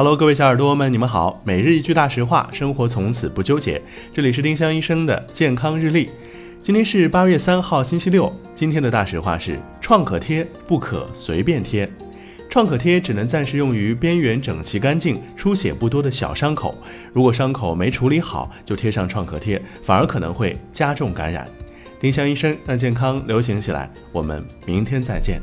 Hello，各位小耳朵们，你们好。每日一句大实话，生活从此不纠结。这里是丁香医生的健康日历。今天是八月三号，星期六。今天的大实话是：创可贴不可随便贴。创可贴只能暂时用于边缘整齐干净、出血不多的小伤口。如果伤口没处理好，就贴上创可贴，反而可能会加重感染。丁香医生让健康流行起来。我们明天再见。